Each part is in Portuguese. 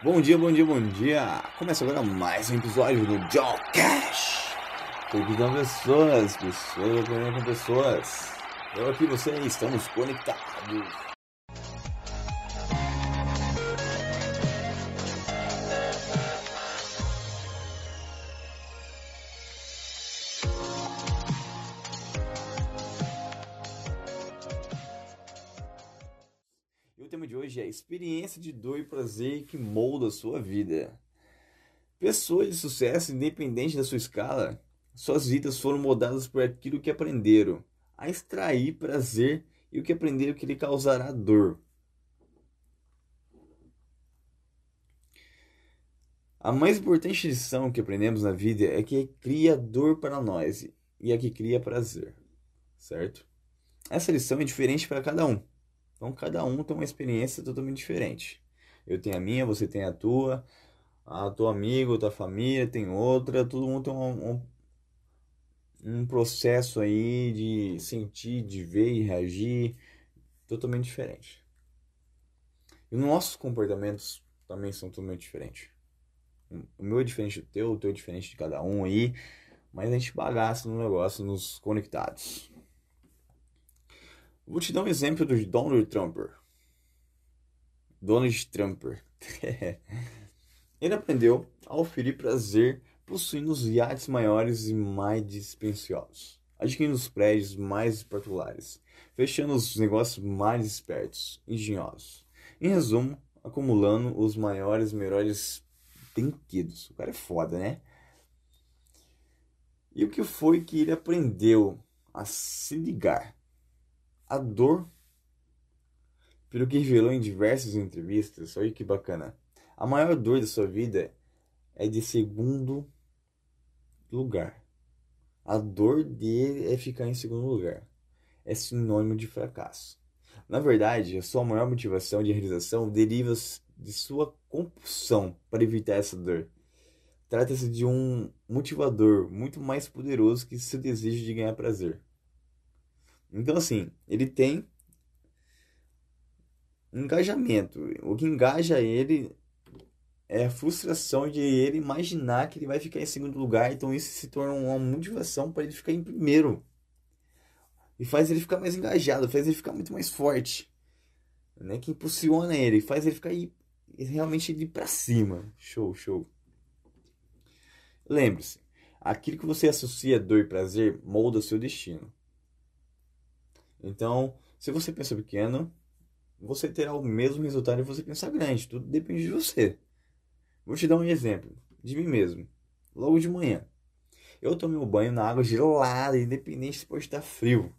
Bom dia, bom dia, bom dia! Começa agora mais um episódio do Joe Cash. Pessoas, pessoas aprendendo com pessoas. Eu aqui, você estamos conectados. De hoje é experiência de dor e prazer que molda a sua vida. Pessoas de sucesso, independente da sua escala, suas vidas foram moldadas por aquilo que aprenderam a extrair prazer e o que aprenderam que lhe causará dor. A mais importante lição que aprendemos na vida é que cria dor para nós e a que cria prazer, certo? Essa lição é diferente para cada um. Então cada um tem uma experiência totalmente diferente. Eu tenho a minha, você tem a tua, a tua amigo, a tua família tem outra, todo mundo tem um, um, um processo aí de sentir, de ver e reagir totalmente diferente. E os nossos comportamentos também são totalmente diferentes. O meu é diferente do teu, o teu é diferente de cada um aí, mas a gente bagaça no negócio, nos conectados. Vou te dar um exemplo do Donald Trumper. Donald Trumper. Ele aprendeu a oferir prazer possuindo os iates maiores e mais dispendiosos, adquirindo os prédios mais particulares, fechando os negócios mais espertos, engenhosos. Em resumo, acumulando os maiores, melhores brinquedos. O cara é foda, né? E o que foi que ele aprendeu a se ligar? A dor, pelo que revelou em diversas entrevistas, olha que bacana. A maior dor da sua vida é de segundo lugar. A dor dele é ficar em segundo lugar. É sinônimo de fracasso. Na verdade, a sua maior motivação de realização deriva de sua compulsão para evitar essa dor. Trata-se de um motivador muito mais poderoso que seu desejo de ganhar prazer. Então, assim, ele tem engajamento. O que engaja ele é a frustração de ele imaginar que ele vai ficar em segundo lugar. Então, isso se torna uma motivação para ele ficar em primeiro. E faz ele ficar mais engajado, faz ele ficar muito mais forte. Né? Que impulsiona ele, faz ele ficar aí, realmente ir para cima. Show, show. Lembre-se, aquilo que você associa dor e prazer molda o seu destino. Então, se você pensa pequeno, você terá o mesmo resultado se você pensar grande. Tudo depende de você. Vou te dar um exemplo de mim mesmo. Logo de manhã, eu tomei um banho na água gelada, independente se pode estar frio.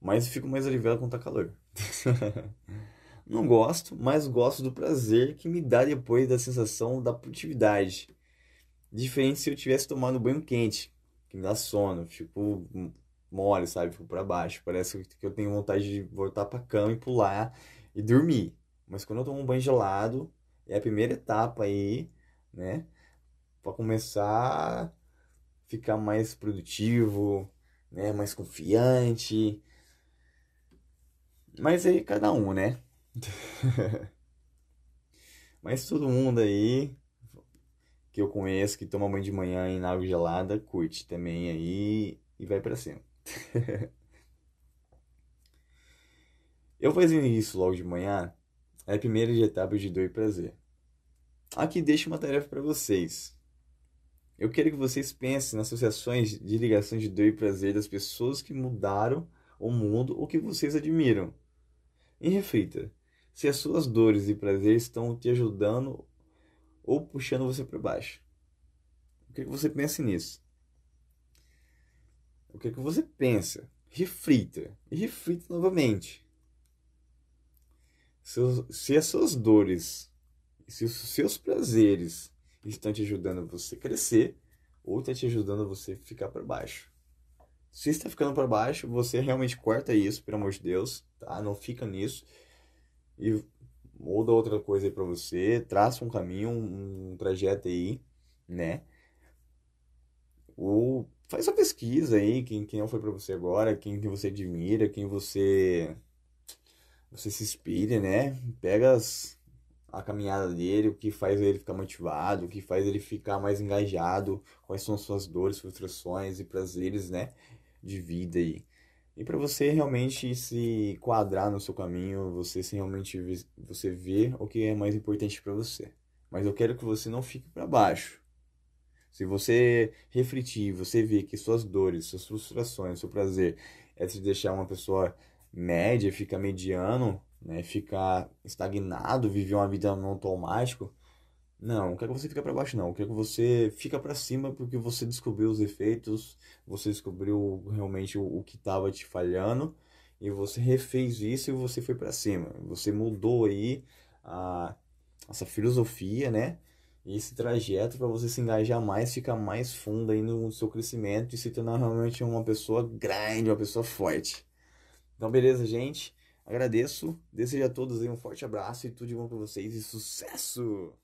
Mas fico mais aliviado quando tá calor. Não gosto, mas gosto do prazer que me dá depois da sensação da produtividade. Diferente se eu tivesse tomado banho quente, que me dá sono, fico mole, sabe? Fico para baixo. Parece que eu tenho vontade de voltar para cama e pular e dormir. Mas quando eu tomo um banho gelado, é a primeira etapa aí, né? Para começar a ficar mais produtivo, né? Mais confiante. Mas aí cada um, né? Mas todo mundo aí que eu conheço que toma banho de manhã em água gelada, curte também aí e vai para cima. Eu fazendo isso logo de manhã é a primeira etapa de dor e prazer. Aqui deixo uma tarefa para vocês. Eu quero que vocês pensem nas associações de ligação de dor e prazer das pessoas que mudaram o mundo ou que vocês admiram. E reflita se as suas dores e prazeres estão te ajudando ou puxando você para baixo. Eu quero que você pense nisso. O que, é que você pensa? Reflita. E reflita novamente. Se, as suas dores, se os seus prazeres estão te ajudando você crescer, ou está te ajudando você ficar para baixo. Se está ficando para baixo, você realmente corta isso, pelo amor de Deus, tá? Não fica nisso. E muda outra coisa aí para você, traça um caminho, um, um trajeto aí, né? Ou faz uma pesquisa aí, quem, quem não foi para você agora, quem que você admira, quem você você se inspira, né? Pega as, a caminhada dele, o que faz ele ficar motivado, o que faz ele ficar mais engajado, quais são suas dores, frustrações e prazeres, né, de vida aí. E para você realmente se quadrar no seu caminho, você se realmente você ver o que é mais importante para você. Mas eu quero que você não fique para baixo. Se você refletir, você ver que suas dores, suas frustrações, seu prazer é te deixar uma pessoa média, ficar mediano, né, ficar estagnado, viver uma vida no automático, não, não quero que você fique para baixo, não. Eu quero que você fica para cima porque você descobriu os efeitos, você descobriu realmente o, o que estava te falhando e você refez isso e você foi para cima. Você mudou aí a, essa filosofia, né? Esse trajeto para você se engajar mais, ficar mais fundo aí no seu crescimento e se tornar realmente uma pessoa grande, uma pessoa forte. Então, beleza, gente? Agradeço. Desejo a todos aí um forte abraço e tudo de bom para vocês e sucesso!